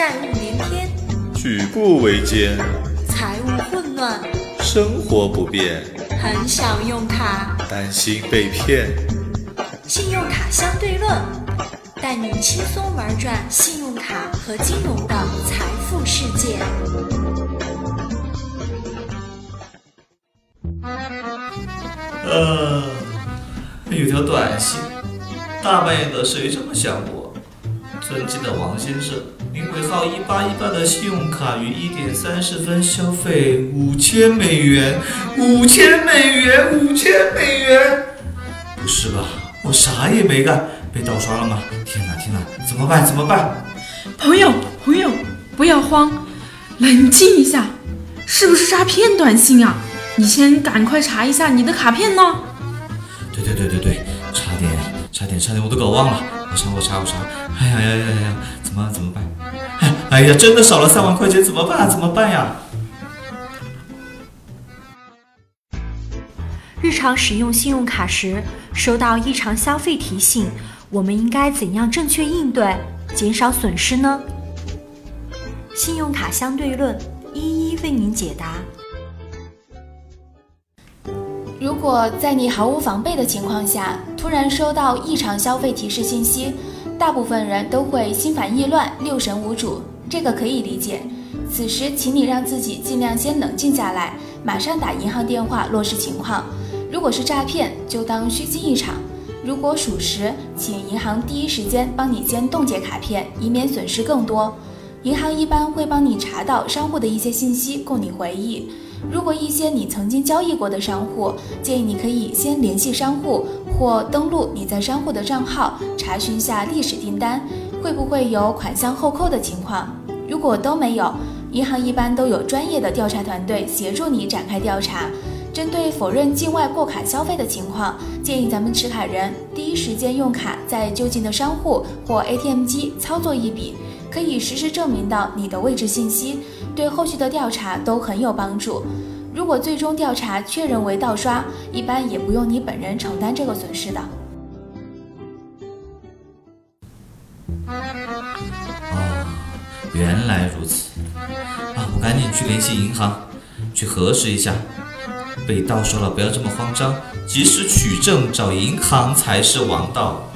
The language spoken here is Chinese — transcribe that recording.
债务连天，举步维艰，财务混乱，生活不便，很想用卡。担心被骗。信用卡相对论，带你轻松玩转信用卡和金融的财富世界。呃，有条短信，大半夜的谁这么想我？尊敬的王先生，您尾号一八一八的信用卡于一点三十分消费五千美元，五千美元，五千美元！不是吧？我啥也没干，被盗刷了吗？天哪，天哪，怎么办？怎么办？朋友，朋友，不要慌，冷静一下，是不是诈骗短信啊？你先赶快查一下你的卡片呢。对对对对对，差点，差点，差点，我都搞忘了。我查，我查，我查。哎呀呀呀呀！怎么怎么办？哎呀，真的少了三万块钱，怎么办？怎么办呀？日常使用信用卡时，收到异常消费提醒，我们应该怎样正确应对，减少损失呢？信用卡相对论一一为您解答。如果在你毫无防备的情况下，突然收到异常消费提示信息，大部分人都会心烦意乱、六神无主，这个可以理解。此时，请你让自己尽量先冷静下来，马上打银行电话落实情况。如果是诈骗，就当虚惊一场；如果属实，请银行第一时间帮你先冻结卡片，以免损失更多。银行一般会帮你查到商户的一些信息，供你回忆。如果一些你曾经交易过的商户，建议你可以先联系商户或登录你在商户的账号，查询下历史订单，会不会有款项后扣的情况。如果都没有，银行一般都有专业的调查团队协助你展开调查。针对否认境外过卡消费的情况，建议咱们持卡人第一时间用卡在就近的商户或 ATM 机操作一笔，可以实时证明到你的位置信息。对后续的调查都很有帮助。如果最终调查确认为盗刷，一般也不用你本人承担这个损失的。哦，原来如此啊！我赶紧去联系银行，去核实一下。被盗刷了，不要这么慌张，及时取证，找银行才是王道。